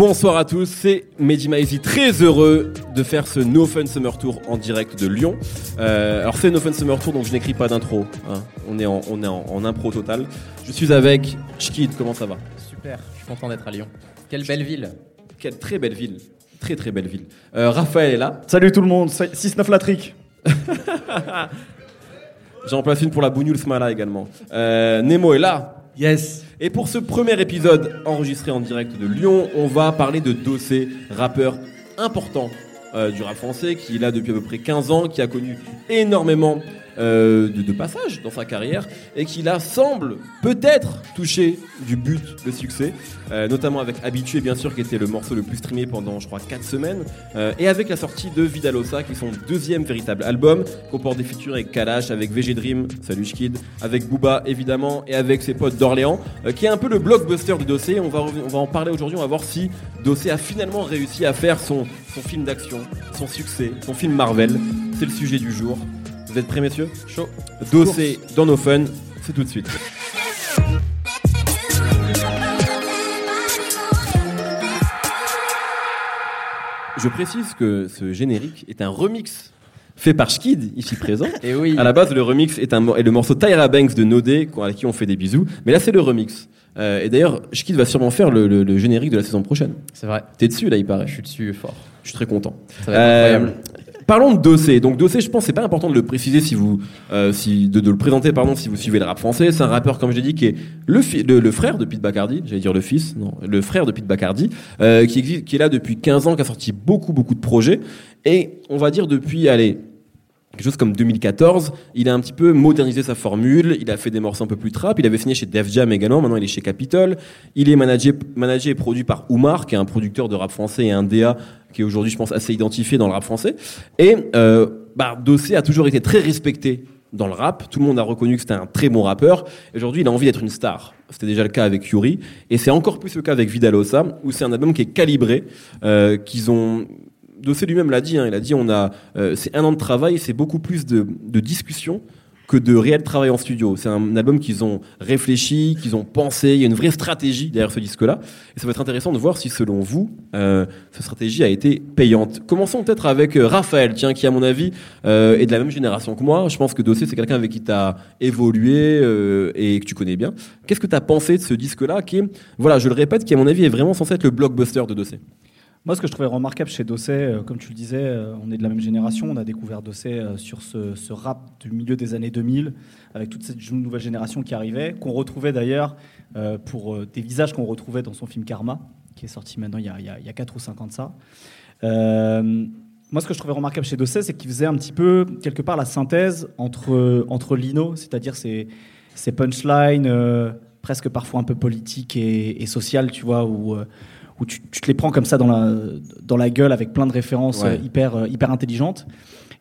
Bonsoir à tous, c'est Mehdi Maizi, très heureux de faire ce No Fun Summer Tour en direct de Lyon. Euh, alors c'est No Fun Summer Tour, donc je n'écris pas d'intro, hein. on est, en, on est en, impro total. Je suis avec Chkid, comment ça va? Super, je suis content d'être à Lyon. Quelle belle ville Quelle très belle ville, très très belle ville. Euh, Raphaël est là. Salut tout le monde, 6-9 la trick J'en place une pour la Bougnoul Smala également. Euh, Nemo est là. Yes. Et pour ce premier épisode enregistré en direct de Lyon, on va parler de Dossé, rappeur important euh, du rap français, qui est là depuis à peu près 15 ans, qui a connu énormément euh, de, passages dans sa carrière et qui là semble peut-être toucher du but de succès, euh, notamment avec Habitué bien sûr qui était le morceau le plus streamé pendant je crois 4 semaines euh, et avec la sortie de Vidalosa qui est son deuxième véritable album comporte des features avec Kalash, avec VG Dream, salut Schkid, avec Booba évidemment et avec ses potes d'Orléans qui est un peu le blockbuster de Dossé. On va, on va en parler aujourd'hui, on va voir si Dossé a finalement réussi à faire son film d'action, son succès, son film Marvel. C'est le sujet du jour. Vous êtes prêts, messieurs Chaud. Dossé dans nos fun, c'est tout de suite. Je précise que ce générique est un remix fait par Skid, ici présent. Et oui. À la base, le remix est, un, est le morceau Tyra Banks de Nodé, à qui on fait des bisous. Mais là, c'est le remix. Euh, et d'ailleurs, Skid va sûrement faire le, le- le générique de la saison prochaine. C'est vrai. T'es dessus, là, il paraît. Je suis dessus fort. Je suis très content. Ça va être Euh, incroyable. Parlons de Dossé. Donc Dossé, je pense, c'est pas important de le préciser si vous, euh, si de, le présenter, pardon, si vous suivez le rap français. C'est un rappeur, comme je l'ai dit, qui est le, le, le frère de Pete Bacardi. J'allais dire le fils, non, le frère de Pete Bacardi, euh, qui existe, qui est là depuis 15 ans, qui a sorti beaucoup, beaucoup de projets. Et on va dire depuis, allez, quelque chose comme 2014, il a un petit peu modernisé sa formule, il a fait des morceaux un peu plus trap, il avait signé chez Def Jam également, maintenant il est chez Capitol, il est managé, managé et produit par Oumar, qui est un producteur de rap français et un DA qui est aujourd'hui, je pense, assez identifié dans le rap français. Et euh, bah, Dossé a toujours été très respecté dans le rap, tout le monde a reconnu que c'était un très bon rappeur, aujourd'hui il a envie d'être une star. C'était déjà le cas avec Yuri, et c'est encore plus le cas avec Vidalosa, où c'est un album qui est calibré, euh, qu'ils ont Dossé lui-même l'a dit, hein, il a dit on a euh, c'est un an de travail, c'est beaucoup plus de, de discussion que de réel travail en studio. C'est un album qu'ils ont réfléchi, qu'ils ont pensé, il y a une vraie stratégie derrière ce disque-là. Et ça va être intéressant de voir si selon vous, euh, cette stratégie a été payante. Commençons peut-être avec euh, Raphaël, qui à mon avis est de la même génération que moi. Je pense que Dossé c'est quelqu'un avec qui tu as évolué et que tu connais bien. Qu'est-ce que tu as pensé de ce disque-là qui voilà, je le répète, qui à mon avis est vraiment censé être le blockbuster de Dossé? Moi, ce que je trouvais remarquable chez Dossé, euh, comme tu le disais, euh, on est de la même génération. On a découvert Dossé euh, sur ce, rap du milieu des années 2000, avec toute cette nouvelle génération qui arrivait, qu'on retrouvait d'ailleurs pour des visages qu'on retrouvait dans son film Karma, qui est sorti maintenant il y a, il y a, il y a 4 ou 5 ans de ça. Moi, ce que je trouvais remarquable chez Dossé, c'est qu'il faisait un petit peu, quelque part, la synthèse entre, entre Lino, c'est-à-dire ses, punchlines, presque parfois un peu politiques et, et sociales, tu vois, où, où tu, tu te les prends comme ça dans la, dans la gueule avec plein de références Ouais. euh, hyper, euh, hyper intelligentes.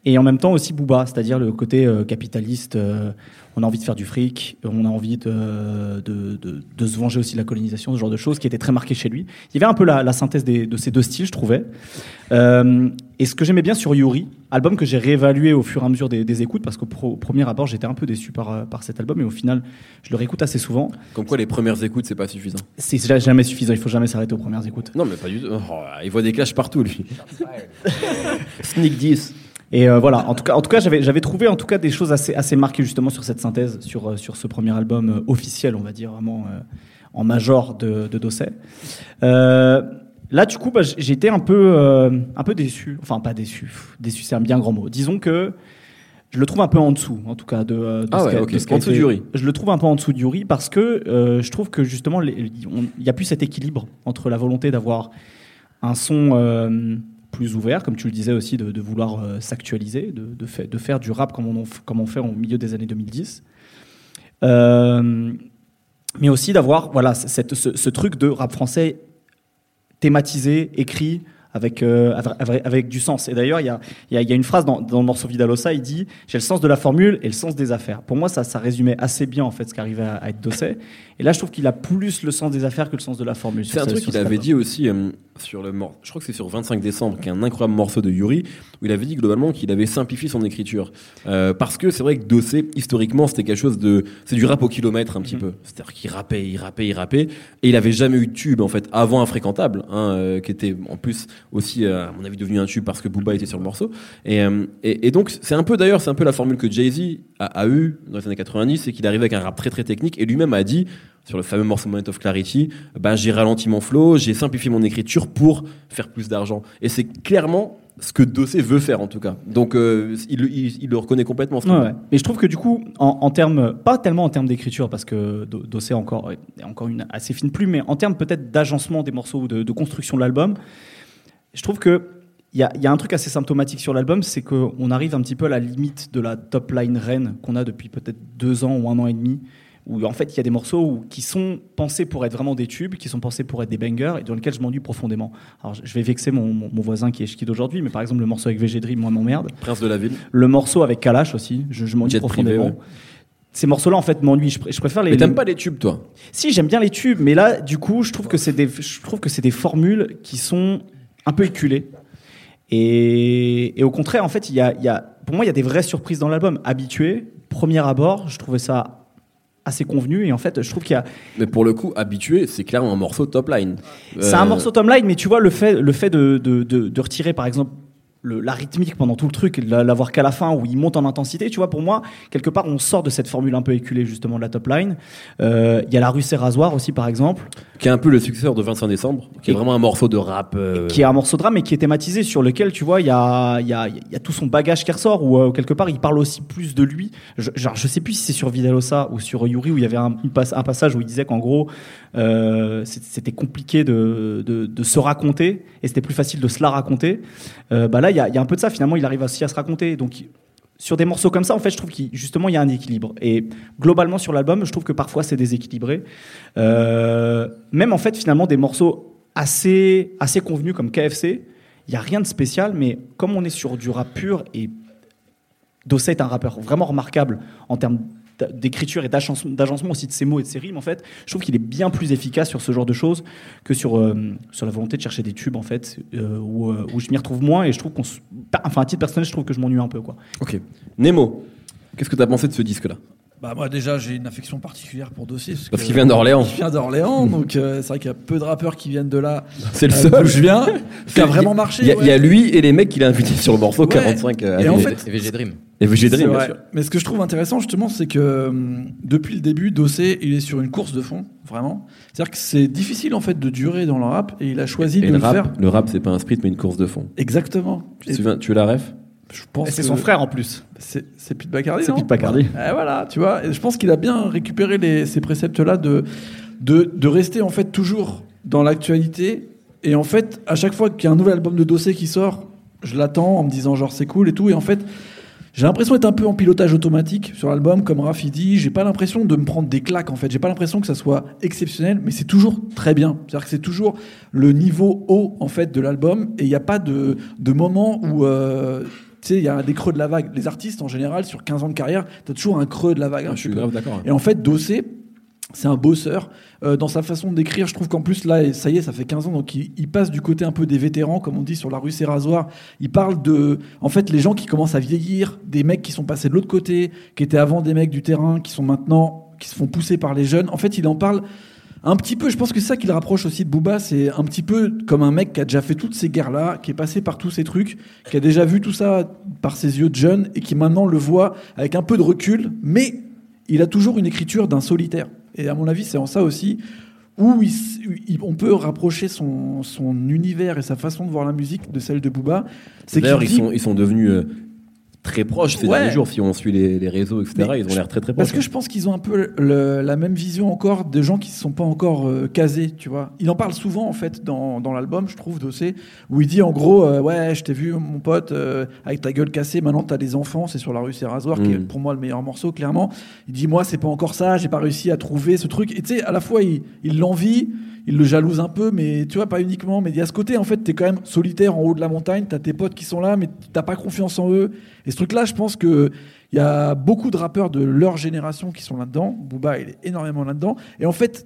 Et en même temps aussi Booba, c'est-à-dire le côté euh, capitaliste. euh, on a envie de faire du fric, on a envie de, de, de- de se venger aussi de la colonisation, ce genre de choses qui était très marqué chez lui. Il y avait un peu la, la synthèse des- de ces deux styles, je trouvais. Euh, et ce que j'aimais bien sur Yuri, album que j'ai réévalué au fur et à mesure des, des écoutes, parce qu'au pro- au premier abord j'étais un peu déçu par, par cet album, et au final je le réécoute assez souvent. Comme quoi les premières écoutes c'est pas suffisant. C'est jamais suffisant, il faut jamais s'arrêter aux premières écoutes. Non, mais pas du tout. Oh, il voit des clashs partout, lui. Sneak 10. Et euh, voilà, en tout cas, en tout cas, j'avais, j'avais trouvé en tout cas des choses assez, assez marquées justement sur cette synthèse, sur, euh, sur ce premier album euh, officiel, on va dire vraiment euh, en major de, de Dossé. Euh, là, du coup, bah, j- j'ai été un peu, euh, un peu déçu. Enfin, pas déçu. Déçu, c'est un bien grand mot. Disons que je le trouve un peu en dessous, en tout cas, de, euh, de Ah ce ouais, qu'a- ok. de ce qu'a En dessous du riz. Je le trouve un peu en dessous du riz parce que euh, je trouve que justement, il n'y a plus cet équilibre entre la volonté d'avoir un son euh, plus ouvert, comme tu le disais aussi, de, de vouloir euh, s'actualiser, de, de, fa- de faire du rap comme on, comme fait au milieu des années 2010. Euh, mais aussi d'avoir voilà, cette, ce, ce truc de rap français thématisé, écrit, avec, euh, avec, avec du sens. Et d'ailleurs, il y a, il y, a, il y a une phrase dans, dans le morceau Vidalosa, il dit « J'ai le sens de la formule et le sens des affaires ». Pour moi, ça, ça résumait assez bien en fait ce qu'arrivait à, à être Dossé. Et là, je trouve qu'il a plus le sens des affaires que le sens de la formule. C'est un ce- truc qu'il avait dit aussi. euh, sur le mor- je crois que c'est sur 25 décembre, qui est un incroyable morceau de Yuri, où il avait dit globalement qu'il avait simplifié son écriture. Euh, parce que c'est vrai que Dossé, historiquement, c'était quelque chose de, c'est du rap au kilomètre un petit peu. C'est-à-dire qu'il rappait, il rappait, il rappait, et il avait jamais eu de tube en fait avant Infréquentable, hein, euh, qui était en plus aussi, euh, à mon avis, devenu un tube parce que Booba était sur le morceau. Et, et, et donc c'est un peu d'ailleurs, c'est un peu la formule que Jay Z a, a eu dans les années 90, c'est qu'il arrivait avec un rap très très technique, et lui-même a dit sur le fameux morceau Moment of Clarity, ben, j'ai ralenti mon flow, j'ai simplifié mon écriture pour faire plus d'argent. Et c'est clairement ce que Dossé veut faire en tout cas. Donc euh, il, il- il le reconnaît complètement. ce Ouais, truc. ouais. Mais je trouve que du coup, en, en termes, pas tellement en termes d'écriture, parce que Do- Dossé a encore, est encore une assez fine plume, mais en termes peut-être d'agencement des morceaux ou de, de construction de l'album, je trouve que il y a, il y a un truc assez symptomatique sur l'album, c'est qu'on arrive un petit peu à la limite de la top line reine qu'on a depuis peut-être deux ans ou un an et demi, où en fait il y a des morceaux où- qui sont pensés pour être vraiment des tubes, qui sont pensés pour être des bangers, et dans lesquels je m'ennuie profondément. Alors je vais vexer mon, mon- mon voisin qui est Schkid aujourd'hui, mais par exemple le morceau avec VG Dream, moi m'emmerde. Prince de la ville. Le morceau avec Kalash aussi, je, je m'ennuie profondément. privé, ouais. Ces morceaux-là, en fait, m'ennuient. Je, pr- je préfère les. Mais t'aimes les- pas les tubes toi? Si, j'aime bien les tubes, mais là, du coup, je trouve que c'est des, je trouve que c'est des formules qui sont un peu éculées. Et, et au contraire, en fait, il y a, il y a, pour moi, il y a des vraies surprises dans l'album. Habitué, premier abord, je trouvais ça assez convenu. Et en fait, je trouve qu'il y a, Mais pour le coup, habitué, c'est clairement un morceau top line. c'est Euh, un morceau Tom Line, mais tu vois, le fait, le fait de, de, de, de retirer, par exemple, le- la rythmique pendant tout le truc, l'avoir qu'à la fin où il monte en intensité, tu vois, pour moi, quelque part, on sort de cette formule un peu éculée, justement, de la top line. Euh, Il y a la rue Rasoir aussi, par exemple, Qui est un peu le successeur de 25 décembre, qui est vraiment un morceau de rap. euh, qui est un morceau de drame, mais qui est thématisé, sur lequel, tu vois, il y a, y, a, y a tout son bagage qui ressort, où euh, quelque part, il parle aussi plus de lui. Je, genre, je sais plus si c'est sur Vidalosa ou sur Yuri, où il y avait un, passage où il disait qu'en gros, c'était compliqué de, de, de se raconter, et c'était plus facile de se la raconter. Bah là, il y a, un peu de ça, finalement, il arrive aussi à se raconter. Donc, sur des morceaux comme ça, en fait, je trouve qu'il justement il y a un équilibre. Et globalement sur l'album, je trouve que parfois c'est déséquilibré. Euh, même en fait, finalement, des morceaux assez assez convenus comme KFC, il y a rien de spécial, mais comme on est sur du rap pur et Dossé est un rappeur vraiment remarquable en termes d'écriture et d'agencement aussi de ses mots et de ses rimes en fait je trouve qu'il est bien plus efficace sur ce genre de choses que sur euh, sur la volonté de chercher des tubes en fait euh, où, euh, où je m'y retrouve moins et je trouve qu'on se- enfin à titre personnel je trouve que je m'ennuie un peu quoi Ok. Nemo, qu'est-ce que t'as pensé de ce disque-là? Bah moi déjà j'ai une affection particulière pour Dossier Parce que- qu'il vient d'Orléans. Il vient d'Orléans, donc euh, c'est vrai qu'il y a peu de rappeurs qui viennent de là. C'est le euh, seul. D'où je viens, qui a vraiment marché. Il y, a- y lui et les mecs qu'il a invités sur le morceau Ouais. 45. euh, Et en fait- Et VG Dream. VG Dream, bien sûr. Mais ce que je trouve intéressant justement, c'est que hum, depuis le début, Dossé, il est sur une course de fond, vraiment. C'est-à-dire que c'est difficile en fait de durer dans le rap, et il a choisi Et de le le rap, faire. le rap, c'est pas un sprint, mais une course de fond. Exactement. Tu te Et souviens, tu as la ref? je pense Et c'est que- son frère en plus C'est c'est Pete Bacardi, C'est non? Pete Bacardi. Et voilà, tu vois. Et je pense qu'il a bien récupéré les, ces préceptes-là de, de, de rester en fait toujours dans l'actualité. Et en fait, à chaque fois qu'il y a un nouvel album de Dossé qui sort, je l'attends en me disant genre c'est cool et tout. Et en fait, j'ai l'impression d'être un peu en pilotage automatique sur l'album, comme Rafi dit. J'ai pas l'impression de me prendre des claques en fait. J'ai pas l'impression que ça soit exceptionnel, mais c'est toujours très bien. C'est-à-dire que c'est toujours le niveau haut en fait de l'album. Et il n'y a pas de, de moment où euh, tu sais, il y a des creux de la vague. Les artistes, en général, sur 15 ans de carrière, tu as toujours un creux de la vague. Ah, Je suis grave d'accord. Et en fait, Dossé, c'est un bosseur. Euh, dans sa façon d'écrire, je trouve qu'en plus, là, ça y est, ça fait 15 ans, donc il, passe du côté un peu des vétérans, comme on dit sur la rue Serrasoir. Il parle de, en fait, les gens qui commencent à vieillir, des mecs qui sont passés de l'autre côté, qui étaient avant des mecs du terrain, qui sont maintenant, qui se font pousser par les jeunes. En fait, il en parle un petit peu, je pense que c'est ça qui le rapproche aussi de Booba, c'est un petit peu comme un mec qui a déjà fait toutes ces guerres-là, qui est passé par tous ces trucs, qui a déjà vu tout ça par ses yeux de jeune et qui maintenant le voit avec un peu de recul, mais il a toujours une écriture d'un solitaire. Et à mon avis, c'est en ça aussi où il s- il- on peut rapprocher son, son univers et sa façon de voir la musique de celle de Booba. C'est D'ailleurs, sont, ils sont devenus euh, très proches ces Ouais. derniers jours. Si on suit les, les réseaux, etc., Mais ils ont l'air très très Parce proches. que je pense qu'ils ont un peu le- la même vision encore de gens qui ne sont pas encore euh, casés, tu vois. Il en parle souvent, en fait, dans, dans l'album, je trouve, Dossé, où il dit en gros, euh, ouais, je t'ai vu, mon pote, euh, avec ta gueule cassée, maintenant t'as des enfants, c'est sur la rue Serrasoir, qui est Mm. pour moi le meilleur morceau, clairement. Il dit, moi, c'est pas encore ça, j'ai pas réussi à trouver ce truc. Et tu sais, à la fois, il il l'envie, il le jalouse un peu, mais tu vois, pas uniquement. Mais il y a ce côté, en fait, t'es quand même solitaire en haut de la montagne, t'as tes potes qui sont là, mais t'as pas confiance en eux. Et ce truc-là, je pense que il y a beaucoup de rappeurs de leur génération qui sont là-dedans. Booba, il est énormément là-dedans. Et en fait,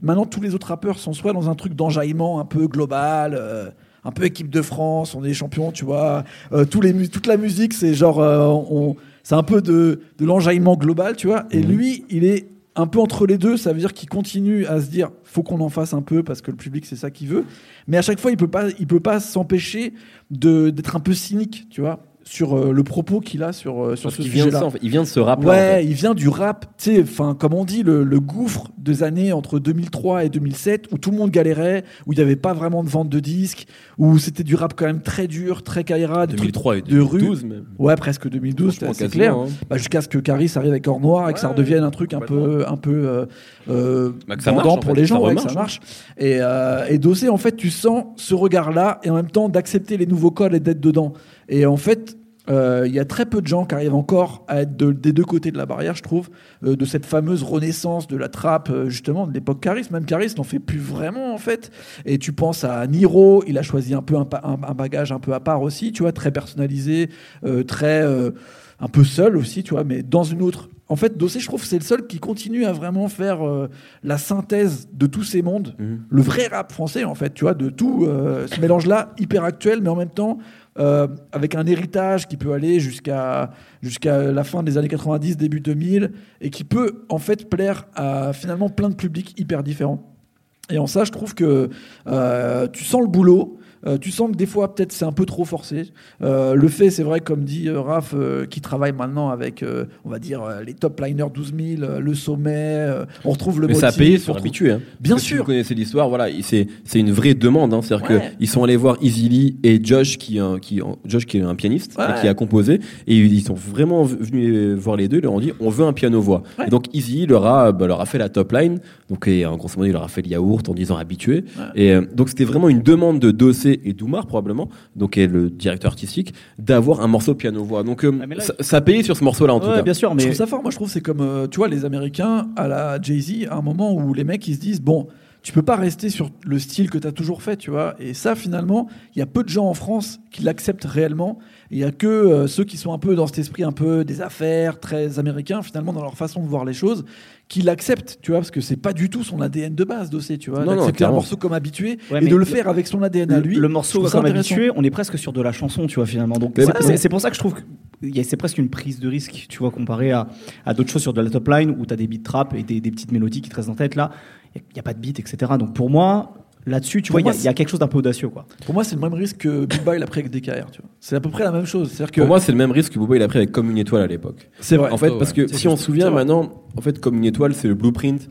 maintenant tous les autres rappeurs sont soit dans un truc d'enjaillement un peu global. euh, un peu équipe de France, on est champion, tu vois. Euh, tous les mu- toute la musique, c'est genre, euh, on, c'est un peu de, de l'enjaillement global, tu vois. Et lui, il est un peu entre les deux. Ça veut dire qu'il continue à se dire, faut qu'on en fasse un peu parce que le public c'est ça qu'il veut. Mais à chaque fois, il peut pas, il peut pas s'empêcher de d'être un peu cynique, tu vois, sur euh, le propos qu'il a sur euh, sur Parce ce qu'il vient de sujet-là. ça, en fait. Il vient de ce rap Ouais, il vient du rap, tu sais, enfin, comme on dit, le, le gouffre des années entre 2003 et 2007, où tout le monde galérait, où il n'y avait pas vraiment de vente de disques, où c'était du rap quand même très dur, très caïra, des trucs 2003 et de rue. 2012 même. Ouais, presque 2012, Franchement, c'est quasiment, clair. hein. Bah, Jusqu'à ce que Caris arrive avec Or Noir et que ça redevienne un truc un peu, un peu euh, euh, Bah, que ça vendant marche, en pour fait, les gens, ça ouais, que remarche, ça marche. Et, euh, et Dossé, en fait, tu sens ce regard-là et en même temps d'accepter les nouveaux codes et d'être dedans. Et en fait, euh, il y a très peu de gens qui arrivent encore à être de- des deux côtés de la barrière, je trouve, euh, de cette fameuse renaissance de la trappe, euh, justement, de l'époque Caris. Même Caris n'en fait plus vraiment, en fait. Et tu penses à Niro, il a choisi un peu un, un- bagage un peu à part aussi, tu vois, très personnalisé, très. un peu seul aussi, tu vois, mais dans une autre. En fait, Dossé, je trouve, c'est le seul qui continue à vraiment faire euh, la synthèse de tous ces mondes, Mhm. le vrai rap français, en fait, tu vois, de tout euh, ce mélange-là, hyper actuel, mais en même temps, euh, avec un héritage qui peut aller jusqu'à jusqu'à la fin des années 90, début 2000, et qui peut, en fait, plaire à finalement plein de publics hyper différents. Et en ça, je trouve que tu sens le boulot. Euh, tu sens que des fois, peut-être, c'est un peu trop forcé. Euh, le fait, c'est vrai, comme dit euh, Raph, qui travaille maintenant avec, on va dire, les top liners 12 000, euh, le sommet. on retrouve le Mais ça a motif, payé retrouve- habitué. Hein. Bien Parce sûr. vous connaissez l'histoire, voilà, il- c'est une vraie demande. Hein. C'est-à-dire Ouais. qu'ils sont allés voir Easy Lee et Josh qui, est un- qui, Josh qui est un pianiste Ouais. et qui a composé. Et ils sont vraiment venus voir les deux. Ils leur ont dit on veut un piano-voix. Ouais. Et donc Easy Lee leur a, bah, leur a fait la top line. Donc, et, en grosso modo, il leur a fait le yaourt en disant habitué. Et donc, c'était vraiment une demande de Et Doumar, probablement, donc est le directeur artistique, d'avoir un morceau piano-voix. Donc, euh, Ah, là, ça, payé sur ce morceau-là, en tout cas. bien sûr, Je mais trouve ça fort. Moi, je trouve que c'est comme, euh, tu vois, les Américains à la Jay-Z, à un moment où les mecs, ils se disent, bon, tu peux pas rester sur le style que tu as toujours fait, tu vois. Et ça, finalement, il y a peu de gens en France qui l'acceptent réellement. Il y a que euh, ceux qui sont un peu dans cet esprit un peu des affaires, très américains, finalement, dans leur façon de voir les choses, qui l'acceptent, tu vois, parce que c'est pas du tout son ADN de base, Dossé, tu vois. Non, non, D'accepter un morceau comme habitué Ouais, et mais de le le- faire avec son ADN à lui. le morceau comme habitué, on est presque sur de la chanson, tu vois, finalement. Donc c'est- pour ça que je trouve que c'est presque une prise de risque, tu vois, comparé à, à d'autres choses sur de la top line où tu as des beats trap et des, des petites mélodies qui te restent en tête. Là, il n'y a, pas de beat, etc. Donc pour moi, là-dessus, tu Pour vois, il y a- y, quelque chose d'un peu audacieux, quoi. Pour moi, c'est le même risque que Booba il a pris avec DKR, tu vois. C'est à peu près la même chose. Que Pour moi, c'est le même risque que Booba il a pris avec Comme une étoile à l'époque. c'est vrai. En fait, parce que si on se souvient maintenant, en fait, comme une étoile, c'est le blueprint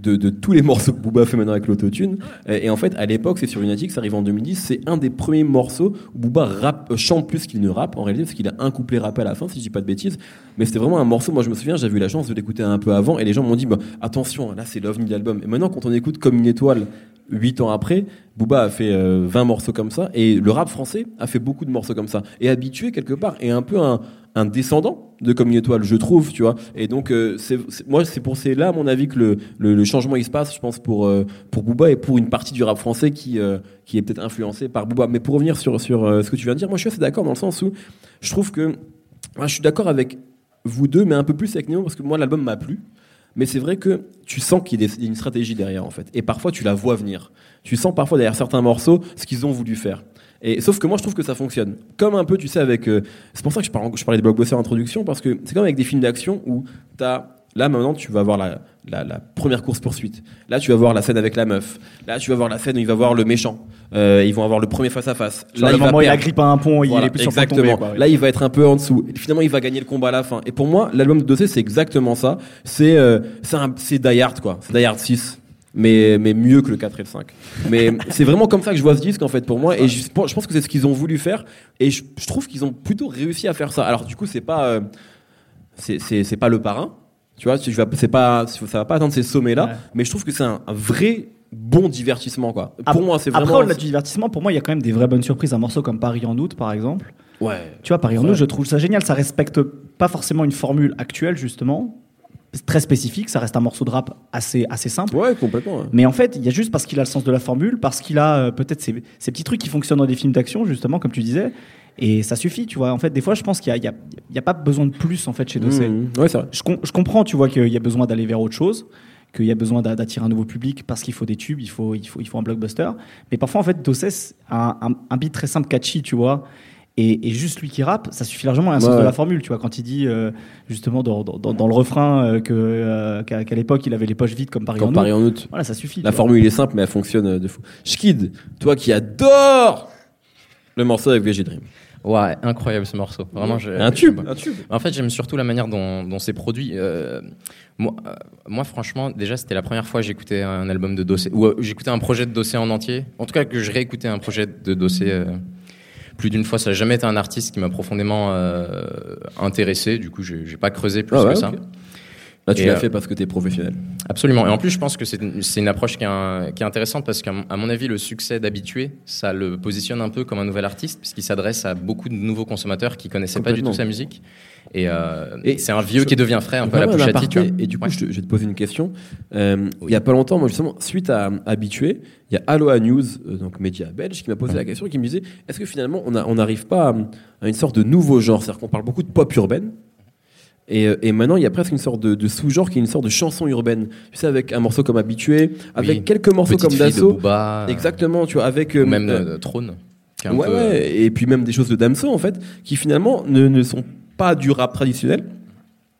de, de tous les morceaux que Booba fait maintenant avec l'autotune. Et, et en fait, à l'époque, c'est sur Lunatic, ça arrive en 2010, c'est un des premiers morceaux où Booba rappe, euh, chante plus qu'il ne rappe, en réalité, parce qu'il a un couplet rappé à la fin, si je dis pas de bêtises. Mais c'était vraiment un morceau, moi je me souviens, j'avais eu la chance de l'écouter un peu avant, et les gens m'ont dit, bah, attention, là c'est l'ovni de l'album. Et maintenant, quand on écoute comme une étoile, 8 ans après, Booba a fait euh, 20 morceaux comme ça, et le rap français a fait beaucoup de morceaux comme ça. Et habitué quelque part, et un peu un, un descendant de Comme une étoile, je trouve, tu vois. Et donc, euh, c'est, moi, c'est pour c'est là, à mon avis, que le, changement il se passe, je pense, pour, euh, pour Booba et pour une partie du rap français qui, euh, qui est peut-être influencé par Booba. Mais pour revenir sur, sur ce que tu viens de dire, moi, je suis assez d'accord dans le sens où je trouve que. je suis d'accord avec vous deux, mais un peu plus avec Néo, parce que moi, l'album m'a plu. Mais c'est vrai que tu sens qu'il y a une stratégie derrière, en fait. Et parfois, tu la vois venir. Tu sens parfois derrière certains morceaux ce qu'ils ont voulu faire. Et sauf que moi, je trouve que ça fonctionne. Comme un peu, tu sais, avec. euh, c'est pour ça que je, parle- je parlais des blockbusters introduction, parce que c'est comme avec des films d'action où tu as. Là, maintenant, tu vas voir la, la, la première course-poursuite. Là, tu vas voir la scène avec la meuf. Là, tu vas voir la scène où il va voir le méchant. Euh, ils vont avoir le premier face-à-face. Genre, Là, le il moment agrippe à un pont, il est plus sur le exactement. tomber, quoi. Là, il va être un peu en dessous. Et finalement, il va gagner le combat à la fin. Et pour moi, l'album de Dossé, c'est exactement ça. C'est euh, c'est Die Hard, quoi. C'est Die Hard 6. Mais, mais mieux que le 4 et le 5. Mais c'est vraiment comme ça que je vois ce disque, en fait, pour moi. Et je, je pense que c'est ce qu'ils ont voulu faire. Et je, je trouve qu'ils ont plutôt réussi à faire ça. Alors, du coup, c'est pas, euh, c'est pas le parrain. Tu vois, c'est pas, ça va pas atteindre ces sommets-là. Ouais. Mais je trouve que c'est un, un vrai bon divertissement, quoi. Pour Après- moi, c'est Après, vraiment. au-delà du divertissement, pour moi, il y a quand même des vraies bonnes surprises. Un morceau comme Paris en août, par exemple. Ouais. Tu vois, Paris en août, je trouve ça génial. Ça respecte pas forcément une formule actuelle, justement. C'est très spécifique. Ça reste un morceau de rap assez, assez simple. Ouais, complètement. ouais. Mais en fait, il y a juste parce qu'il a le sens de la formule, parce qu'il a euh, peut-être ces, ces petits trucs qui fonctionnent dans des films d'action, justement, comme tu disais. Et ça suffit, tu vois. En fait, des fois, je pense qu'il n'y a, a- il y a pas besoin de plus, en fait, chez Dossé. Mmh. Ouais, c'est vrai. Je, com- je comprends, tu vois, qu'il y a besoin d'aller vers autre chose, qu'il y a besoin d'a- d'attirer un nouveau public parce qu'il faut des tubes, il faut, il faut, il faut un blockbuster. Mais parfois, en fait, Dossé a un, un, un beat très simple, catchy, tu vois. Et, et juste lui qui rappe, ça suffit largement à Ouais, sens de ouais. la formule, tu vois. Quand il dit, euh, justement, dans, dans, dans- dans le refrain, euh, euh, qu'à, l'époque, il avait les poches vides comme Paris en août. En août. Voilà, ça suffit. La formule est simple, mais elle fonctionne euh, de fou. Schkid, toi qui adore le morceau avec VG Dream. Ouais, incroyable ce morceau. Vraiment, je- Un tube, je- un tube. En fait, j'aime surtout la manière dont, dont c'est produit. Euh, moi, euh, moi, franchement, déjà, c'était la première fois que j'écoutais un album de Dossé, ou euh, j'écoutais un projet de Dossé en entier. En tout cas, que je réécoutais un projet de Dossé euh, plus d'une fois. Ça n'a jamais été un artiste qui m'a profondément euh, intéressé. Du coup, j'ai j'ai pas creusé plus Ah ouais, que ça. Là, tu Et, l'as euh, fait parce que t'es professionnel. Absolument. Et en plus, je pense que c'est une, approche qui est, un- qui est intéressante parce qu'à mon- avis, le succès d'habitué, ça le positionne un peu comme un nouvel artiste puisqu'il s'adresse à beaucoup de nouveaux consommateurs qui connaissaient pas du tout sa musique. Et, euh, Et c'est un vieux je- qui devient frais, un peu à la Pouchati, tu vois. Et du coup, Ouais. je, te, je vais te poser une question. Euh, Oui. Il y a pas longtemps, moi justement, suite à Habitué, il y a Aloha News, euh, donc média belge, qui m'a posé la question et qui me disait est-ce que finalement on n'arrive pas à, à une sorte de nouveau genre? C'est-à-dire qu'on parle beaucoup de pop urbaine. Et, euh, et maintenant, il y a presque une sorte de, de sous-genre qui est une sorte de chanson urbaine. Tu sais, avec un morceau comme Habitué, avec Oui. quelques morceaux Petite comme Dassault. Booba, Exactement, tu vois, avec. ou euh, même euh, euh, Trône. ouais, peu- ouais, et puis même des choses de Damso en fait, qui finalement ne, ne sont pas du rap traditionnel,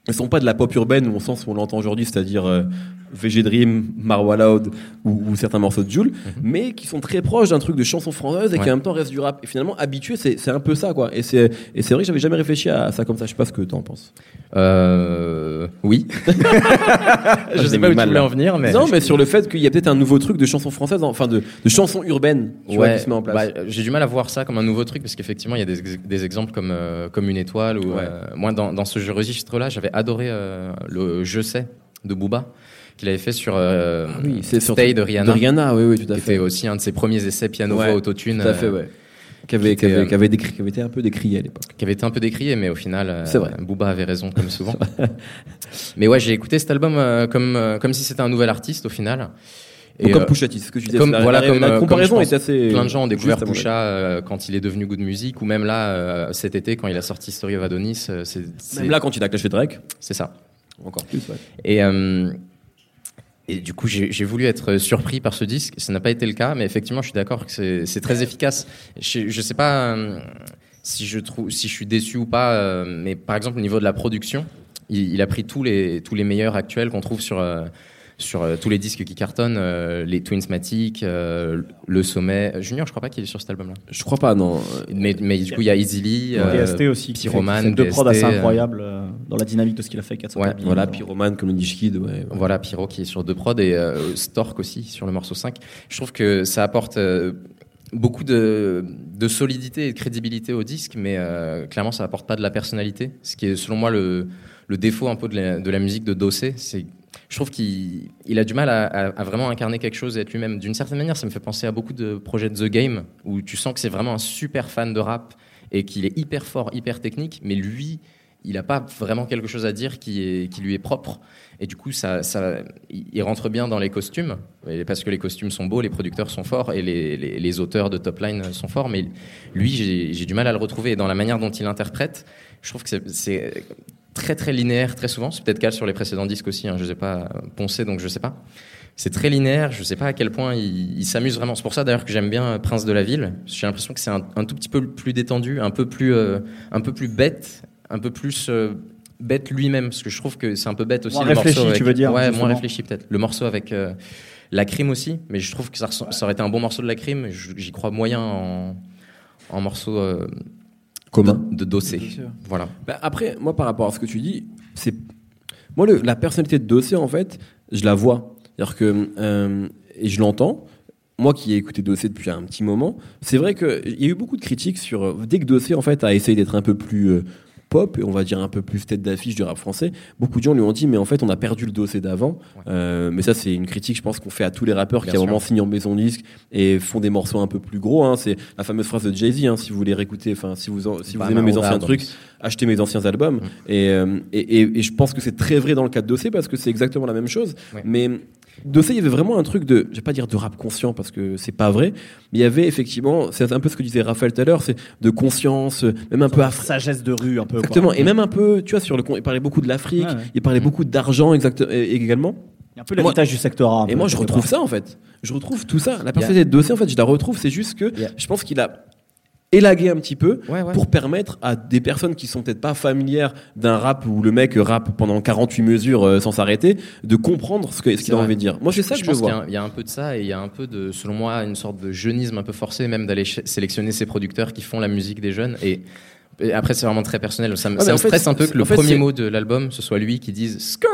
ne sont pas de la pop urbaine au sens où on l'entend aujourd'hui, c'est-à-dire euh, VG Dream, Marwa Loud ou, ou certains morceaux de Jules, mais qui sont très proches d'un truc de chanson française et qui Mhm. Ouais. en même temps restent du rap. Et finalement, habitué, c'est c'est un peu ça quoi. Et c'est et c'est vrai que j'avais jamais réfléchi à ça comme ça. Je sais pas ce que t'en penses. Euh, oui. je je sais pas où tu mal, voulais là. en venir, mais. non, mais sur le fait qu'il y a peut-être un nouveau truc de chanson française, enfin de, de chanson urbaine, tu vois, qui se met en place. bah, j'ai du mal à voir ça comme un nouveau truc parce qu'effectivement il y a des, des exemples comme euh, comme une étoile ou Ouais. euh, moi dans, dans ce registre-là j'avais adoré euh, le Je sais de Booba qu'il avait fait sur euh, Ah oui, c'est sur Stay de Rihanna, De Rihanna, oui, oui, tout à qui fait. était aussi un de ses premiers essais piano Ouais, autotune Tout à fait, euh, ouais. Qui avait, qui qui, avait, était, qui avait qui avait été un peu décrié à l'époque. qui avait été un peu décrié, mais au final, euh, C'est vrai. Booba avait raison, comme souvent. mais ouais, j'ai écouté cet album euh, comme, euh, comme si c'était un nouvel artiste, au final. Bon, comme euh, Pusha T, c'est ce que tu disais. comme- la, voilà, la- comme, la euh, comparaison comme est assez. plein de gens ont découvert avis. Pusha euh, quand il est devenu Good Music, ou même là, euh, cet été, quand il a sorti Story of Adonis, euh, c'est Même là, quand il a clashé Drake, c'est ça. encore plus. Ouais. Et, euh, et du coup, j'ai voulu être surpris par ce disque. Ça n'a pas été le cas, mais effectivement, je suis d'accord que c'est très efficace. Je, je sais pas euh, si je suis déçu ou pas, euh, mais par exemple, au niveau de la production, il, a pris tous les meilleurs actuels qu'on trouve sur euh, sur euh, tous les disques qui cartonnent, euh, les Twinsmatic, euh, Le Sommet. Junior, je crois pas qu'il est sur cet album-là. Je crois pas, non. Mais, mais du coup, il y a Easily. euh, DST aussi, qui Pyromane, fait deux prods assez euh, incroyables euh, dans la dynamique de ce qu'il a fait avec 400 Ouais, Cabines. Voilà, Pyroman, comme le dit Schkid, ouais. ouais. Voilà, Pyro qui est sur deux prods et euh, Stork aussi sur le morceau 5. Je trouve que ça apporte euh, beaucoup de, de solidité et de crédibilité au disque, mais euh, clairement ça apporte pas de la personnalité. Ce qui est selon moi le, le défaut un peu de la, musique de Dossé, c'est je trouve qu'il il a du mal à, vraiment incarner quelque chose et être lui-même. D'une certaine manière, ça me fait penser à beaucoup de projets de The Game où tu sens que c'est vraiment un super fan de rap et qu'il est hyper fort, hyper technique, mais lui, il n'a pas vraiment quelque chose à dire qui, lui est propre. Et du coup, ça, ça, il rentre bien dans les costumes, parce que les costumes sont beaux, les producteurs sont forts, et les, auteurs de Top Line sont forts. Mais lui, j'ai du mal à le retrouver. Et dans la manière dont il interprète, je trouve que c'est très très linéaire très souvent. C'est peut-être le cas sur les précédents disques aussi. Hein, je ne les ai pas poncés, donc je ne sais pas. C'est très linéaire. Je ne sais pas à quel point il, il s'amuse vraiment. C'est pour ça d'ailleurs que j'aime bien Prince de la ville. J'ai l'impression que c'est un, un tout petit peu plus détendu, un peu plus, euh, un peu plus bête, un peu plus euh, bête lui-même. Parce que je trouve que c'est un peu bête aussi. Moins le morceau réfléchi, avec- tu veux dire, Ouais, justement. moins réfléchi peut-être. Le morceau avec euh, la crime aussi. Mais je trouve que ça, aurait été un bon morceau de la crime. J'y crois moyen en, en morceau euh, Commun. de, de dossé. Voilà. Bah, après, moi, par rapport à ce que tu dis, c'est. Moi, le- la personnalité de Dossé, en fait, je la vois. C'est-à-dire que. euh, et je l'entends. Moi qui ai écouté Dossé depuis un petit moment, c'est vrai qu'il y a eu beaucoup de critiques sur. Dès que Dossé, en fait, a essayé d'être un peu plus. euh, pop et on va dire un peu plus tête d'affiche du rap français beaucoup de gens lui ont dit mais en fait on a perdu le dossier d'avant. Euh, mais ça c'est une critique je pense qu'on fait à tous les rappeurs Bien qui à un moment signent en maison de disque et font des morceaux un peu plus gros hein. c'est la fameuse phrase de Jay-Z hein, si vous voulez réécouter enfin si vous en- si vous aimez mes anciens Albums. trucs achetez mes anciens albums Mm. et, euh, et, et- et je pense que c'est très vrai dans le cas de Dossé parce que c'est exactement la même chose. Ouais. Mais Dossé, il y avait vraiment un truc de, je vais pas dire de rap conscient parce que c'est pas vrai, mais il y avait effectivement, c'est un peu ce que disait Raphaël tout à l'heure, c'est de conscience, même un peu Sagesse de rue, un peu. quoi. Exactement. Et même un peu, tu vois, sur le, il parlait beaucoup de l'Afrique, Ouais, ouais. il parlait Mm. beaucoup d'argent exact, et- également. Il y a un peu l'héritage du secteur A. Et moi, je retrouve ça en fait. Je retrouve tout ça. La personnalité de dossier, en fait, je la retrouve. C'est juste que Yeah. je pense qu'il a élagué un petit peu Ouais, ouais. pour permettre à des personnes qui sont peut-être pas familières d'un rap où le mec rappe pendant 48 mesures euh, sans s'arrêter, de comprendre ce que- ce qu'il a envie de dire. Moi, c'est ça que je pense qu'il vois. il y a un peu de ça et il y a un peu de, selon moi, une sorte de jeunisme un peu forcé, même d'aller sélectionner ces producteurs qui font la musique des jeunes. Et, et après, c'est vraiment très personnel. Ça me, ça fait, stresse un peu que le premier mot de l'album, ce soit lui qui dise Skirt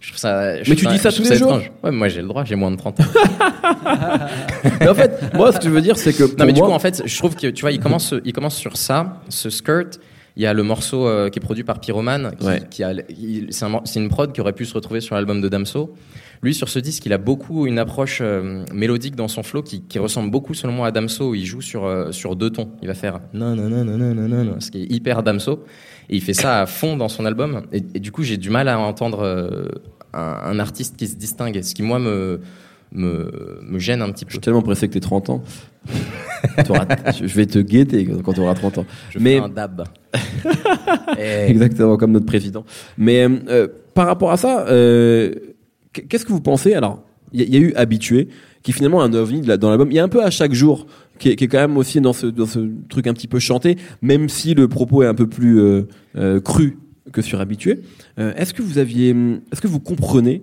je trouve ça, je Mais tu dis ça tous les jours étrange. Ouais, mais moi j'ai le droit, j'ai moins de 30 ans. Mais en fait, moi, ce que je veux dire, c'est que Non, mais du coup, en fait, je trouve que tu vois, il commence, il commence sur ça, ce skirt. Il y a le morceau euh, qui est produit par Pyroman, qui, Ouais. qui c'est, un une prod qui aurait pu se retrouver sur l'album de Damso. Lui, sur ce disque, il a beaucoup une approche euh, mélodique dans son flow qui, qui ressemble beaucoup, selon moi, à Damso. Où il joue sur euh, sur deux tons. Il va faire non non non non non non, non, ce qui est hyper Damso. Et il fait ça à fond dans son album. Et, et du coup, j'ai du mal à entendre euh, un, un artiste qui se distingue. Ce qui moi me me, me gêne un petit Je peu. suis tellement pressé que tu 30 ans. Je vais te guetter quand tu auras 30 ans. Je Mais- fais un dab. Et- Exactement, comme notre président. Mais euh, par rapport à ça, euh, qu'est-ce que vous pensez? Alors, il y, y a eu Habitué, qui est finalement un ovni dans l'album. Il y a un peu à chaque jour, qui est, quand même aussi dans ce, dans ce truc un petit peu chanté, même si le propos est un peu plus euh, euh, cru que sur Habitué. Euh, est-ce que vous aviez, est-ce que vous comprenez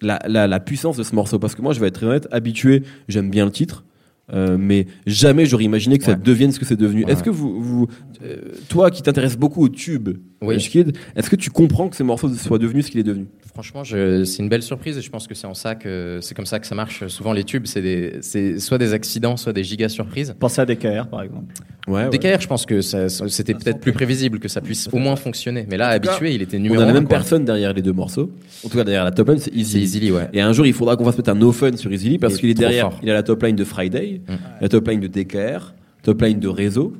la, la, la puissance de ce morceau? Parce que moi, je vais être très honnête, Habitué, j'aime bien le titre. Euh, mais jamais j'aurais imaginé que ça devienne ce que c'est devenu. Ouais. Est-ce que vous, vous euh, toi qui t'intéresses beaucoup au tube, Oui. Wishkid, est-ce que tu comprends que ce morceau soit devenu ce qu'il est devenu? Franchement, je- c'est une belle surprise et je pense que c'est en ça que c'est comme ça que ça marche. Souvent, les tubes, c'est des, c'est soit des accidents, soit des giga surprises. Pensez à DKR, par exemple. Ouais. DKR, je pense que c'était peut-être plus prévisible que ça puisse au moins fonctionner. Mais là, habitué, il était On numéro a la même quoi. personne derrière les deux morceaux. En tout cas, derrière la top line, c'est C'est Easy. Easily, ouais. Et un jour, il faudra qu'on fasse mettre un no fun sur Easily parce qu'il est derrière. fort. Il a la top line de Friday, Mm. la top line de DKR, top line de Réseau,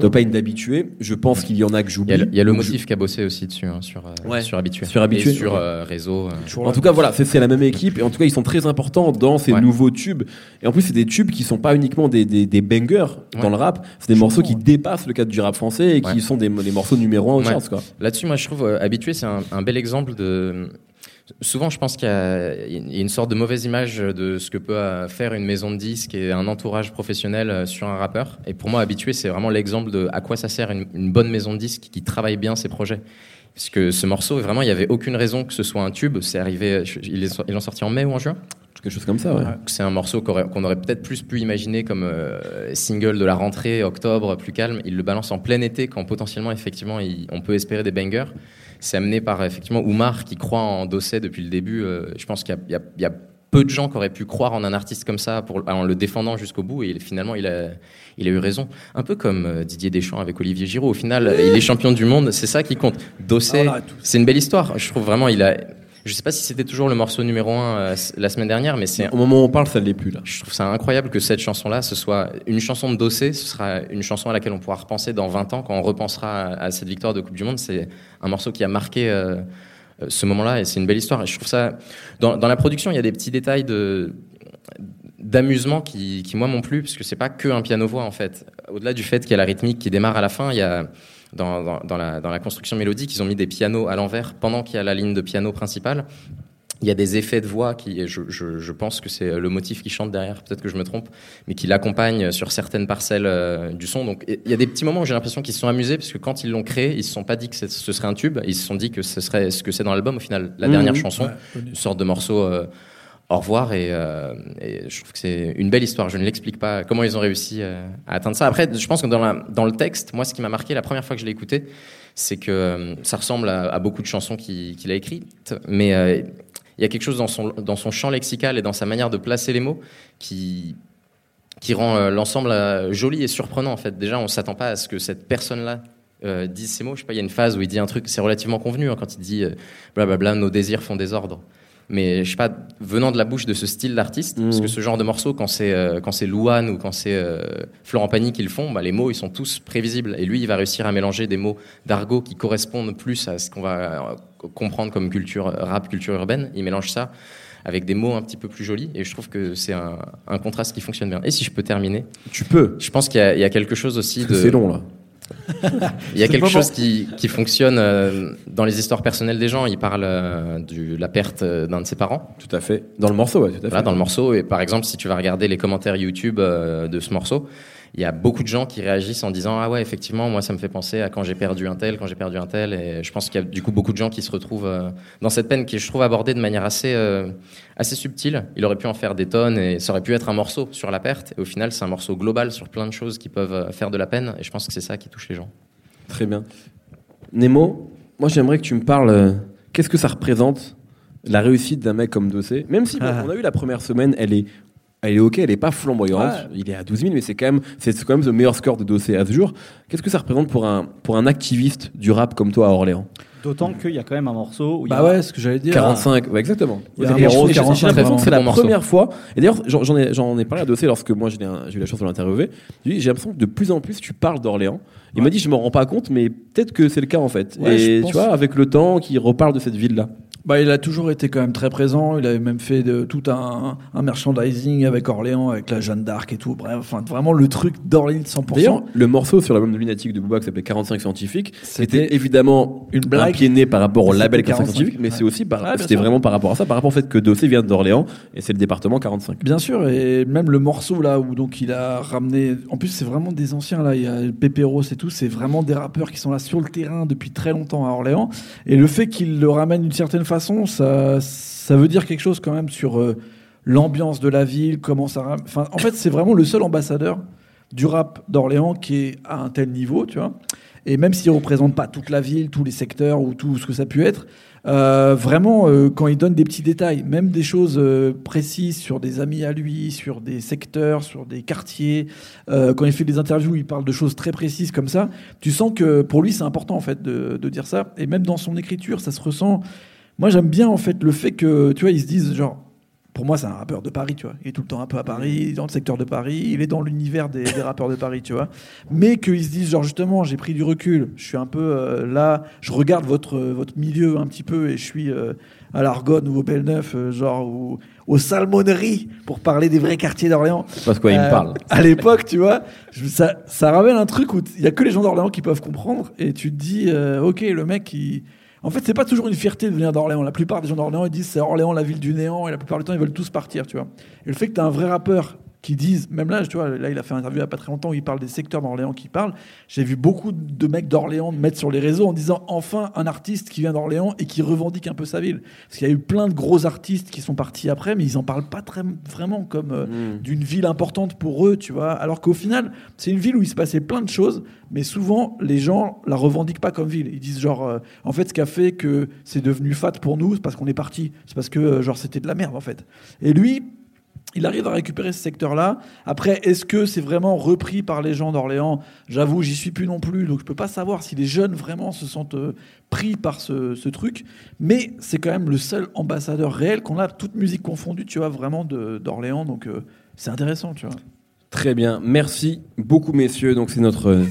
top line d'habitué. Je pense qu'il y en a que j'oublie. il y a le je- motif qui a bossé aussi dessus, hein, sur, euh, Ouais. sur habitué. Sur Habitué, Et sur ouais. euh, réseau. euh. En tout cas, voilà, c'est la même équipe et en tout cas, ils sont très importants dans ces Ouais. nouveaux tubes. Et en plus, c'est des tubes qui sont pas uniquement des, des, des bangers dans Ouais. le rap, c'est des morceaux qui dépassent le cadre du rap français et qui Ouais. sont des, les morceaux numéro un Ouais. quoi. Là-dessus, moi, je trouve euh, habitué, c'est un, un bel exemple de. Souvent, je pense qu'il y, a une sorte de mauvaise image de ce que peut faire une maison de disques et un entourage professionnel euh, sur un rappeur. Et pour moi, habitué, c'est vraiment l'exemple de à quoi ça sert une, une bonne maison de disques qui travaille bien ses projets. Parce que ce morceau, vraiment, il n'y avait aucune raison que ce soit un tube. C'est arrivé, ils l'ont sorti en mai ou en juin. Quelque chose comme ça, ouais. C'est un morceau qu'on aurait, peut-être plus pu imaginer comme euh, single de la rentrée, octobre, plus calme. Il le balance en plein été quand potentiellement, effectivement, il- on peut espérer des bangers. C'est amené par effectivement Oumar qui croit en Dosset depuis le début. Euh, je pense qu'il y a- y, y peu de gens qui auraient pu croire en un artiste comme ça pour, en le défendant jusqu'au bout et finalement il a, il a eu raison. Un peu comme euh, Didier Deschamps avec Olivier Giroud. Au final, il est champion du monde, c'est ça qui compte. Dosset, Ah, c'est une belle histoire. Je trouve vraiment, il a. Je sais pas si c'était toujours le morceau numéro un euh, la semaine dernière, mais c'est Au moment où on parle, ça ne l'est plus, là. je trouve ça incroyable que cette chanson-là, ce soit une chanson de Dossé, ce sera une chanson à laquelle on pourra repenser dans 20 ans quand on repensera à, à cette victoire de Coupe du Monde. C'est un morceau qui a marqué euh, euh, ce moment-là et c'est une belle histoire. Et je trouve ça. Dans, dans la production, il y a des petits détails de d'amusement qui, qui moi m'ont plu parce que c'est pas que un piano-voix en fait. Au-delà du fait qu'il y a la rythmique qui démarre à la fin, il y a dans, dans, dans la, dans la construction mélodique, ils ont mis des pianos à l'envers pendant qu'il y a la ligne de piano principale. Il y a des effets de voix qui, je, je, je pense que c'est le motif qui chante derrière, peut-être que je me trompe, mais qui l'accompagne sur certaines parcelles euh, du son. Donc il y a des petits moments où j'ai l'impression qu'ils se sont amusés parce que quand ils l'ont créé, ils se sont pas dit que ce serait un tube, ils se sont dit que ce serait ce que c'est dans l'album au final, la Mhm. dernière chanson, Ouais, une sorte de morceau. euh, au revoir et, euh, et je trouve que c'est une belle histoire. Je ne l'explique pas comment ils ont réussi euh, à atteindre ça. Après, je pense que dans, le texte, moi, ce qui m'a marqué la première fois que je l'ai écouté, c'est que euh, ça ressemble à, beaucoup de chansons qu'il a écrites, mais il y a quelque chose dans son, dans son champ lexical et dans sa manière de placer les mots qui, qui rend l'ensemble joli et surprenant en fait. Déjà, on s'attend pas à ce que cette personne-là dise ces mots. Je sais pas, il y a une phase où il dit un truc, c'est relativement convenu hein, quand il dit blablabla, nos désirs font des ordres. Mais je sais pas, venant de la bouche de ce style d'artiste, parce Mhm. que ce genre de morceau, quand c'est euh, quand c'est Louane ou quand c'est euh, Florent Pagny qui le font, bah, les mots ils sont tous prévisibles. Et lui, il va réussir à mélanger des mots d'argot qui correspondent plus à ce qu'on va euh, comprendre comme culture rap, culture urbaine. Il mélange ça avec des mots un petit peu plus jolis. Et je trouve que c'est un, un contraste qui fonctionne bien. Et si je peux terminer, Tu peux. je pense qu'il y, y a quelque chose aussi Parce de c'est long, là. Il y a quelque chose qui, qui fonctionne euh, dans les histoires personnelles des gens. Il parle euh, de la perte euh, d'un de ses parents. Tout à fait. Dans le morceau, ouais, tout à fait. Voilà, dans le morceau. Et par exemple, si tu vas regarder les commentaires YouTube de ce morceau, il y a beaucoup de gens qui réagissent en disant ah ouais effectivement moi ça me fait penser à quand j'ai perdu un tel, quand j'ai perdu un tel. Et je pense qu'il y a du coup beaucoup de gens qui se retrouvent euh, dans cette peine qui je trouve abordée de manière assez euh, assez subtile. Il aurait pu en faire des tonnes et ça aurait pu être un morceau sur la perte. Et au final c'est un morceau global sur plein de choses qui peuvent euh, faire de la peine. Et je pense que c'est ça qui touche les gens. Très bien. Nemo, moi j'aimerais que tu me parles. Qu'est-ce que ça représente la réussite d'un mec comme Dossé? Même si bon, Ah. on a eu la première semaine, elle est, elle est ok, elle est pas flamboyante. Ouais. Il est à 12 000, mais c'est quand même, c'est quand même le meilleur score de Dossé à ce jour. Qu'est-ce que ça représente pour un, pour un activiste du rap comme toi à Orléans? D'autant qu'il y a quand même un morceau où il y Bah a ouais, ce que j'allais dire. 45, ouais, exactement. J'ai- j'ai 45, l'impression que c'est la première fois. Et d'ailleurs, j'en ai, j'en ai parlé à Dossé lorsque moi j'ai eu la chance de l'interviewer. J'ai dit, J'ai l'impression que de plus en plus tu parles d'Orléans. Il m'a dit, je me rends pas compte, mais peut-être que c'est le cas en fait. Ouais, Et tu vois, avec le temps, qu'il reparle de cette ville-là. Bah, il a toujours été quand même très présent. Il avait même fait de, tout un, un merchandising avec Orléans, avec la Jeanne d'Arc et tout. Bref, enfin, vraiment le truc d'Orléans 100%. D'ailleurs, le morceau sur l'album de Lunatic de Booba qui s'appelait 45 scientifiques, C'était évidemment une blague. un né par rapport au label 45 45, scientifiques, mais ouais. c'est aussi par, c'était vraiment par rapport à ça, par rapport au fait que Dossé vient d'Orléans et c'est le département 45. Bien sûr, et même le morceau là où donc il a ramené. En plus, c'est vraiment des anciens là. Il y a Pépéros et tout. C'est vraiment des rappeurs qui sont là sur le terrain depuis très longtemps à Orléans. Et le fait qu'il le ramène d'une certaine façon, ça, ça veut dire quelque chose quand même sur euh, l'ambiance de la ville, comment ça. en fait, c'est vraiment le seul ambassadeur du rap d'Orléans qui est à un tel niveau, tu vois. Et même s'il représente pas toute la ville, tous les secteurs ou tout ce que ça pu être, euh, vraiment, euh, quand il donne des petits détails, même des choses précises sur des amis à lui, sur des secteurs, sur des quartiers, quand il fait des interviews, il parle de choses très précises comme ça, tu sens que pour lui, c'est important en fait de, de dire ça. Et même dans son écriture, ça se ressent. Moi, j'aime bien en fait le fait que, tu vois, ils se disent genre, pour moi, c'est un rappeur de Paris, tu vois. Il est tout le temps un peu à Paris, il est dans le secteur de Paris, il est dans l'univers des, des rappeurs de Paris, tu vois. Mais qu'ils se disent, genre, justement, j'ai pris du recul, je suis un peu euh, là, je regarde votre, euh, votre milieu un petit peu et je suis euh, à l'Argonne ou au Belle-Neuf, genre, ou aux Salmonneries, pour parler des vrais quartiers d'Orléans. Parce quoi, il me parle. À l'époque, tu vois, je- ça, ça ramène un truc où il y a que les gens d'Orléans qui peuvent comprendre et tu te dis, ok, le mec, il... en fait, c'est pas toujours une fierté de venir d'Orléans. La plupart des gens d'Orléans, ils disent c'est Orléans, la ville du néant, et la plupart du temps, ils veulent tous partir, tu vois. Et le fait que tu as un vrai rappeur qui disent, même là, tu vois, là, il a fait une interview il y a pas très longtemps où il parle des secteurs d'Orléans qui parlent. J'ai vu beaucoup de mecs d'Orléans mettre sur les réseaux en disant enfin un artiste qui vient d'Orléans et qui revendique un peu sa ville. Parce qu'il y a eu plein de gros artistes qui sont partis après, mais ils en parlent pas très vraiment comme euh, Mm. d'une ville importante pour eux, tu vois. Alors qu'au final, c'est une ville où il se passait plein de choses, mais souvent les gens la revendiquent pas comme ville. Ils disent genre, euh, en fait, ce qui a fait que c'est devenu fat pour nous, c'est parce qu'on est parti, c'est parce que euh, genre c'était de la merde en fait. Et lui, il arrive à récupérer ce secteur-là. Après, est-ce que c'est vraiment repris par les gens d'Orléans J'avoue, j'y suis plus non plus, donc je peux pas savoir si les jeunes vraiment se sentent euh, pris par ce, truc. Mais c'est quand même le seul ambassadeur réel qu'on a, toute musique confondue, tu vois, vraiment d'Orléans. Donc euh, c'est intéressant, tu vois. Très bien, merci beaucoup messieurs. Donc c'est notre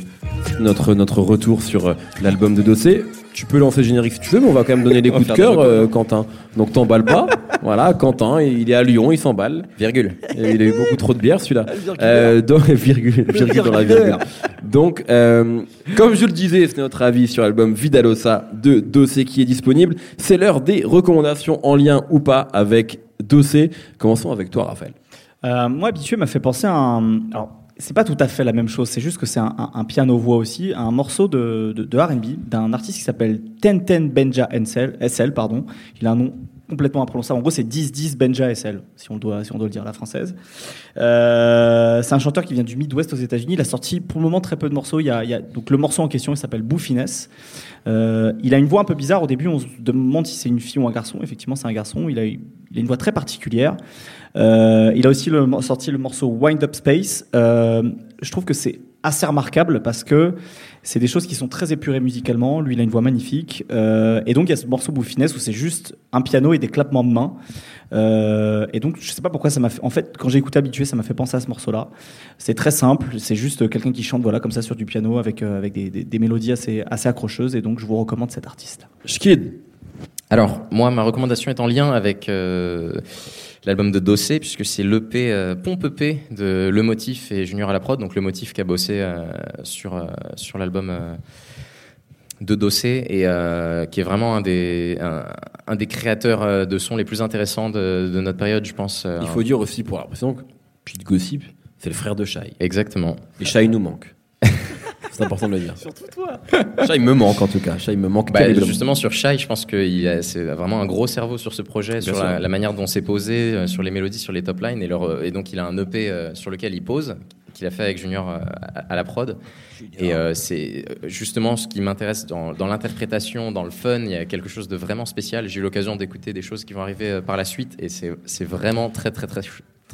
notre notre retour sur euh, l'album de Dossé. Tu peux lancer le générique si tu veux, mais on va quand même donner les On va coups de cœur, des euh, Quentin. Donc t'emballes pas. voilà, Quentin, il est à Lyon, il s'emballe. Virgule. Et Il a eu beaucoup trop de bière celui-là. Euh, donc, virgule, virgule dans la virgule. Donc, euh, comme je le disais, c'est notre avis sur l'album Vidalosa de Dossé qui est disponible. C'est l'heure des recommandations en lien ou pas avec Dossé. Commençons avec toi, Raphaël. Euh, moi, habitué m'a fait penser à un. Alors, c'est pas tout à fait la même chose, c'est juste que c'est un, piano-voix aussi, un morceau de, de, RB d'un artiste qui s'appelle Tenten Benja SL, pardon. Il a un nom complètement imprononçable. En gros, c'est 10-10 Benja SL, si on, doit, si on doit le dire la française. Euh, c'est un chanteur qui vient du Midwest aux États-Unis. Il a sorti pour le moment très peu de morceaux. Il y a, donc, le morceau en question, il s'appelle Boofiness. Euh, il a une voix un peu bizarre. Au début, on se demande si c'est une fille ou un garçon. Effectivement, c'est un garçon. Il a, une voix très particulière. Euh, il a aussi sorti le morceau Wind Up Space. Je trouve que c'est assez remarquable parce que c'est des choses qui sont très épurées musicalement. Lui, il a une voix magnifique. Euh, et donc, il y a ce morceau Bouffinesse où c'est juste un piano et des clappements de mains. Euh, et donc, je sais pas pourquoi ça m'a fait. En fait, quand j'ai écouté Habitué, ça m'a fait penser à ce morceau-là. C'est très simple. C'est juste quelqu'un qui chante voilà, comme ça sur du piano avec, euh, avec des, des- des mélodies assez, assez accrocheuses. Et donc, je vous recommande cet artiste. Schkid. Alors, moi, ma recommandation est en lien avec euh, l'album de Dossé, puisque c'est l'EP euh, Pompe EP de Le Motif et Junior à la prod. Donc Le Motif qui a bossé euh, sur, euh, sur l'album euh, de Dossé et qui est vraiment un des, un, un des créateurs de sons les plus intéressants de, de notre période, je pense. Il faut dire aussi pour l'impression que de gossip, c'est le frère de Shai. Exactement. Et Shai nous manque. C'est important de le dire. Surtout toi. Shai me manque en tout cas. Shai me manque Bah, justement sur Shai, je pense qu'il a c'est vraiment un gros cerveau sur ce projet, sur la, la manière dont c'est posé, euh, sur les mélodies, sur les top lines, et, leur, euh, et donc il a un EP euh, sur lequel il pose, qu'il a fait avec Junior à, la prod. Et euh, c'est justement ce qui m'intéresse dans, dans l'interprétation, dans le fun, il y a quelque chose de vraiment spécial. J'ai eu l'occasion d'écouter des choses qui vont arriver par la suite, et c'est vraiment très très très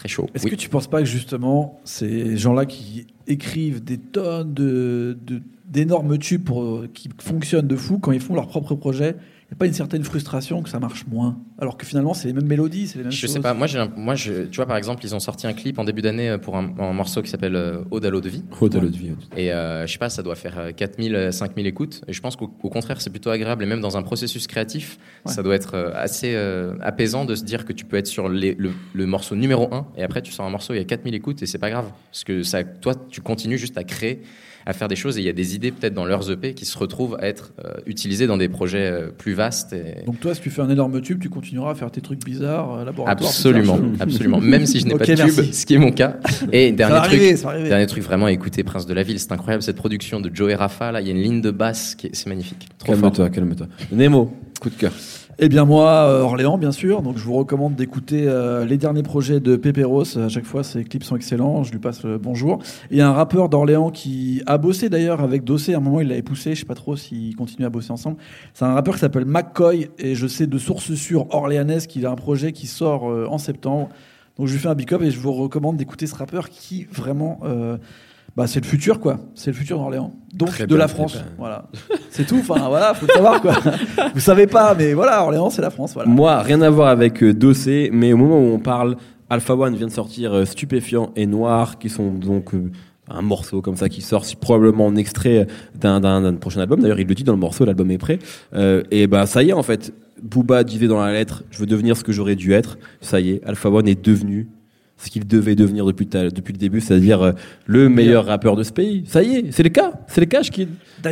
très chaud. Est-ce Oui. que tu penses pas que justement ces gens-là qui écrivent des tonnes de d'énormes tubes pour, euh, qui fonctionnent de fou quand ils font leur propre projet, il n'y a pas une certaine frustration que ça marche moins? Alors que finalement c'est les mêmes mélodies, c'est les mêmes Je choses. sais pas, moi, moi je, tu vois, par exemple, ils ont sorti un clip en début d'année euh, pour un, un morceau qui s'appelle euh, Ode à l'eau de vie. Oh, t'as l'autre vie. Et euh, je sais pas, ça doit faire euh, 4000, euh, 5000 écoutes. Et je pense qu'au au contraire, c'est plutôt agréable. Et même dans un processus créatif, Ouais. ça doit être euh, assez euh, apaisant de se dire que tu peux être sur les- le, le morceau numéro 1 et après tu sors un morceau, il y a 4000 écoutes et c'est pas grave. Parce que ça, toi, tu continues juste à créer, à faire des choses et il y a des idées peut-être dans leurs EP qui se retrouvent à être euh, utilisées dans des projets euh, plus vastes. Et... Donc toi, si tu fais un énorme tube, tu continueras à faire tes trucs bizarres, euh, laboratoires. Absolument, absolument. Même si je n'ai pas de tube, merci. ce qui est mon cas. Et dernier truc, arriver. Dernier truc vraiment écouter Prince de la Ville, c'est incroyable cette production de Joe et Rafa là, il y a une ligne de basse qui est, c'est magnifique. Calme-toi, calme-toi. Nemo, coup de cœur. Eh bien moi, euh, Orléans, bien sûr. Donc je vous recommande d'écouter euh, les derniers projets de Pépéros. À chaque fois, ses clips sont excellents. Je lui passe le bonjour. Il y a un rappeur d'Orléans qui a bossé d'ailleurs avec Dossé. À un moment, il l'avait poussé. Je sais pas trop s'ils continuent à bosser ensemble. C'est un rappeur qui s'appelle McCoy et je sais de sources sûres orléanaises qu'il a un projet qui sort euh, en septembre. Donc je lui fais un big up et je vous recommande d'écouter ce rappeur qui vraiment. Bah, c'est le futur, quoi. C'est le futur d'Orléans. Donc, Très de bien, la France. bien. Voilà. C'est tout. Enfin, voilà, faut le savoir, quoi. Vous savez pas, mais voilà, Orléans, c'est la France. Voilà. Moi, rien à voir avec euh, Dossé, mais au moment où on parle, Alpha One vient de sortir euh, Stupéfiant et Noir, qui sont donc euh, un morceau comme ça qui sort probablement en extrait d'un prochain album. D'ailleurs, il le dit dans le morceau, l'album est prêt. Euh, et bah ça y est en fait. Booba disait dans la lettre, je veux devenir ce que j'aurais dû être. Ça y est, Alpha One est devenu ce qu'il devait devenir depuis, ta- depuis le début, c'est-à-dire euh, le meilleur rappeur de ce pays. Ça y est, c'est le cas, c'est le cas.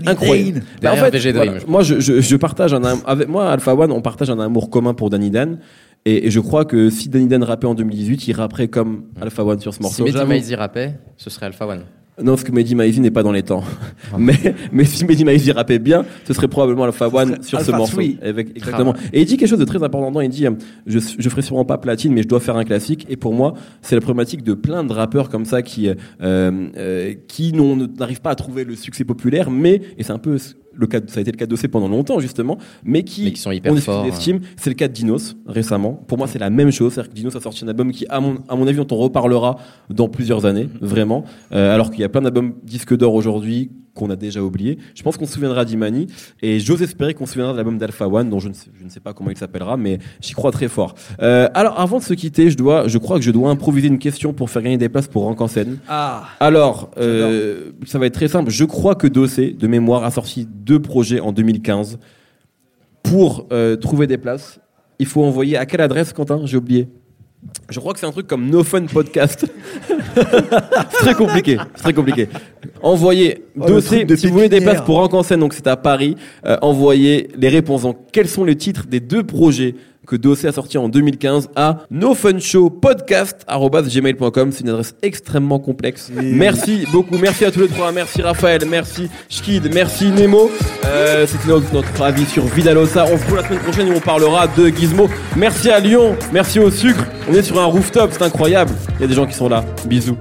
Incroyable. Bah, en fait, voilà, moi, je, je, je partage un avec moi, Alpha One, on partage un amour commun pour Danny Dan. Et, et je crois que si Danny Dan rappait en 2018, il rapperait comme Alpha One sur ce Si morceau. Mehdi J'avoue. Maizi rappait, ce serait Alpha One. Non, parce que Mehdi Maizi n'est pas dans les temps. mais, mais si Mehdi Maizi rappait bien, ce serait probablement Alpha One serait sur ce morceau. Avec- exactement. Et il dit quelque chose de très important. Il dit, euh, je, je ferai sûrement pas platine, mais je dois faire un classique. Et pour moi, c'est la problématique de plein de rappeurs comme ça qui, euh, euh, qui n'arrivent pas à trouver le succès populaire, mais, et c'est un peu le cas, ça a été le cas d'Ossé pendant longtemps justement, mais qui, Mais qui sont hyper on forts, estime. C'est le cas de Dinos récemment. Pour moi, c'est la même chose. C'est-à-dire que Dinos a sorti un album qui, à mon, à mon avis, dont on reparlera dans plusieurs années, vraiment. Euh, alors qu'il y a plein d'albums disques d'or aujourd'hui qu'on a déjà oubliés. Je pense qu'on se souviendra d'Imani et j'ose espérer qu'on se souviendra de l'album d'Alpha One, dont je ne, sais, je ne sais pas comment il s'appellera, mais j'y crois très fort. Euh, alors, avant de se quitter, je dois, je crois que je dois improviser une question pour faire gagner des places pour Rank en scène. Ah, Alors, euh, ça va être très simple. Je crois que Dossé, de mémoire, a sorti deux projets en 2015. Pour euh, trouver des places, il faut envoyer à quelle adresse, Quentin? J'ai oublié. Je crois que c'est un truc comme No Fun Podcast. c'est très compliqué. C'est très compliqué. Envoyez Oh, de si vous voulez des places pour Rank en scène, donc c'est à Paris, euh, envoyez les réponses. Donc, quels sont les titres des deux projets que Dossé a sortis en 2015 à nofunshowpodcast.gmail.com. C'est une adresse extrêmement complexe. Merci beaucoup. Merci à tous les trois. Merci Raphaël. Merci Schkid. Merci Nemo. Euh, C'était notre, notre avis sur Vidalosa. On se retrouve la semaine prochaine où on parlera de Gizmo. Merci à Lyon. Merci au sucre. On est sur un rooftop. C'est incroyable. Il y a des gens qui sont là. Bisous.